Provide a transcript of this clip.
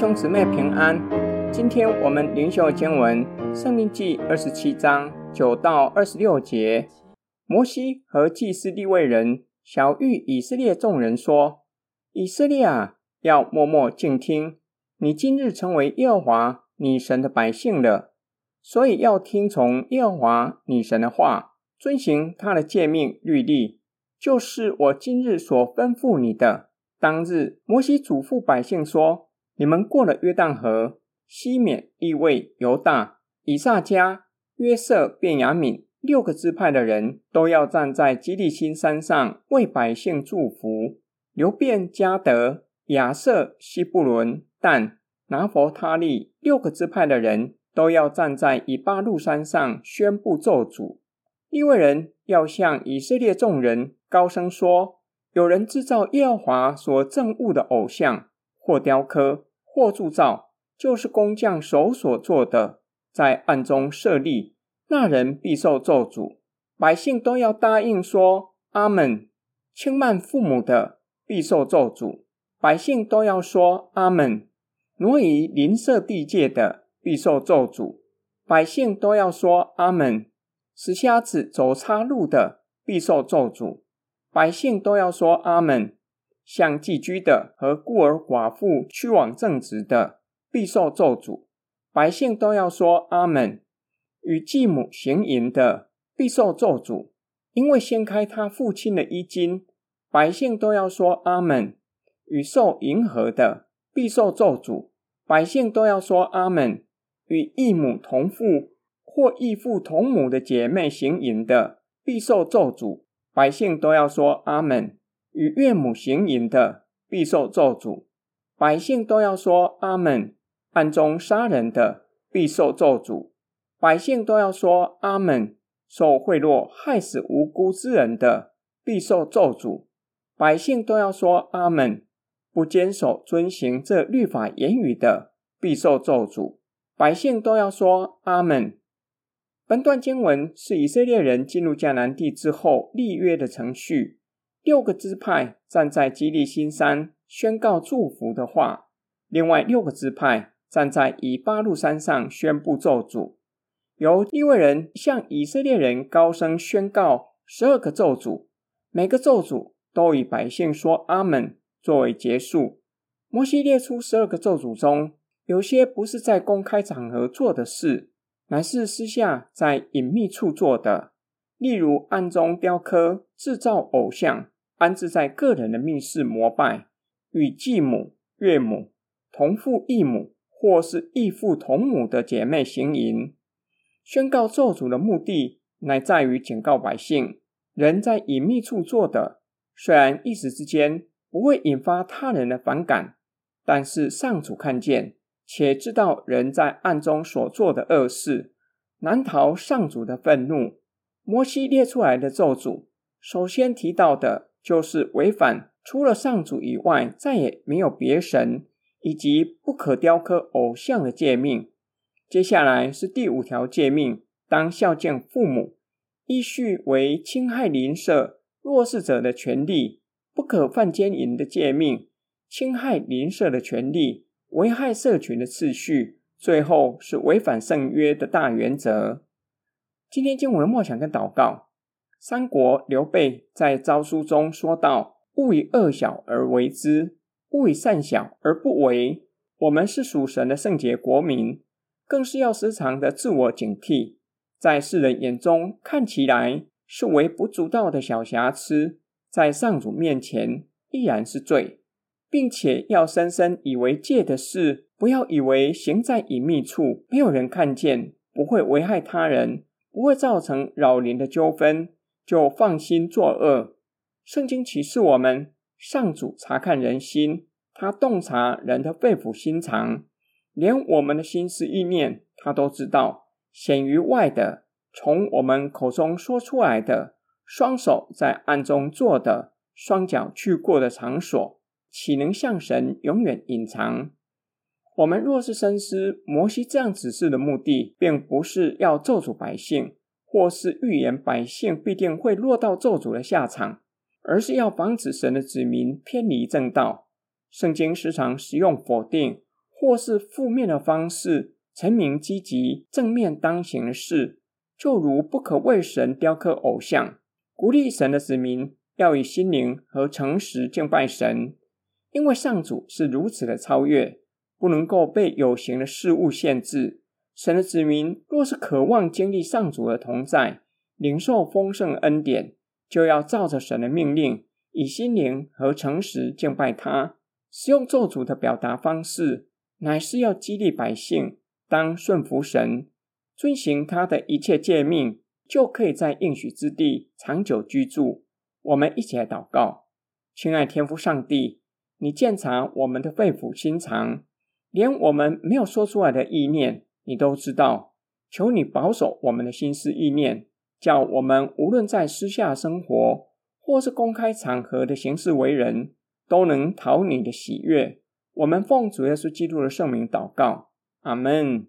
兄姊妹平安，今天我们灵修经文《申命记》二十七章九到二十六节。摩西和祭司利未人晓諭以色列众人说：“以色列啊，要默默静听。你今日成为耶和华你神的百姓了，所以要听从耶和华你神的话，遵行他的诫命律例，就是我今日所吩咐你的。”当日，摩西嘱咐百姓说。你们过了约旦河，西缅、利未、犹大、以萨迦、约瑟、便雅悯六个支派的人都要站在基利心山上为百姓祝福。流便、迦得、亚设、西布伦、但、拿弗他利六个支派的人都要站在以巴路山上宣布咒诅。利未人要向以色列众人高声说：有人制造耶和华所憎恶的偶像，或雕刻。或铸造，就是工匠手所做的，在暗中设立，那人必受咒诅。百姓都要答应说阿门。轻慢父母的必受咒诅。百姓都要说阿门。挪移邻舍地界的必受咒诅。百姓都要说阿门。使瞎子走岔路的必受咒诅。百姓都要说阿门。向寄居的和孤儿寡妇去往正直的，必受咒诅。百姓都要说阿门。与继母行淫的，必受咒诅，因为掀开他父亲的衣襟。百姓都要说阿门。与受淫合的，必受咒诅。百姓都要说阿门。与异母同父或异父同母的姐妹行淫的，必受咒诅。百姓都要说阿门。与岳母行淫的，必受咒诅。百姓都要说阿门。暗中杀人的，必受咒诅。百姓都要说阿门。受贿赂害死无辜之人的，必受咒诅。百姓都要说阿门。不坚守遵行这律法言语的，必受咒诅。百姓都要说阿门。本段经文是以色列人进入迦南地之后立约的程序。六个支派站在基利新山宣告祝福的话，另外六个支派站在以巴路山上宣布咒诅。由利未人向以色列人高声宣告十二个咒诅，每个咒诅都以百姓说阿门作为结束。摩西列出十二个咒诅中，有些不是在公开场合做的事，乃是私下在隐秘处做的。例如暗中雕刻、制造偶像，安置在个人的密室膜拜，与继母、岳母、同父异母或是异父同母的姐妹行淫。宣告咒诅的目的，乃在于警告百姓：人在隐秘处做的，虽然一时之间不会引发他人的反感，但是上主看见，且知道人在暗中所做的恶事，难逃上主的愤怒。摩西列出来的咒诅，首先提到的就是违反除了上主以外再也没有别神，以及不可雕刻偶像的诫命。接下来是第五条诫命：当孝敬父母，依序为侵害邻舍、弱势者的权利；不可犯奸淫的诫命，侵害邻舍的权利，危害社群的次序；最后是违反圣约的大原则。今天经文的默想跟祷告，三国刘备在诏书中说道：“勿以恶小而为之，勿以善小而不为。”我们是属神的圣洁国民，更是要时常的自我警惕，在世人眼中看起来是微不足道的小瑕疵，在上主面前依然是罪，并且要深深以为戒的事，不要以为行在隐秘处，没有人看见，不会危害他人。不会造成扰邻的纠纷，就放心作恶。圣经启示我们，上主察看人心，他洞察人的肺腑心肠，连我们的心思意念，他都知道。显于外的，从我们口中说出来的，双手在暗中做的，双脚去过的场所，岂能向神永远隐藏？我们若是深思，摩西这样指示的目的，并不是要咒诅百姓，或是预言百姓必定会落到咒诅的下场，而是要防止神的子民偏离正道。圣经时常使用否定或是负面的方式，陈明积极正面当行的事，就如不可为神雕刻偶像。鼓励神的子民要以心灵和诚实敬拜神，因为上主是如此的超越，不能够被有形的事物限制。神的子民若是渴望经历上主的同在，领受丰盛恩典，就要照着神的命令，以心灵和诚实敬拜他。使用咒诅的表达方式，乃是要激励百姓当顺服神，遵行他的一切诫命，就可以在应许之地长久居住。我们一起来祷告，亲爱天父上帝，你鉴察我们的肺腑心肠，连我们没有说出来的意念，你都知道。求你保守我们的心思意念，叫我们无论在私下生活，或是公开场合的形式为人，都能讨你的喜悦。我们奉主耶稣基督的圣名祷告，阿门。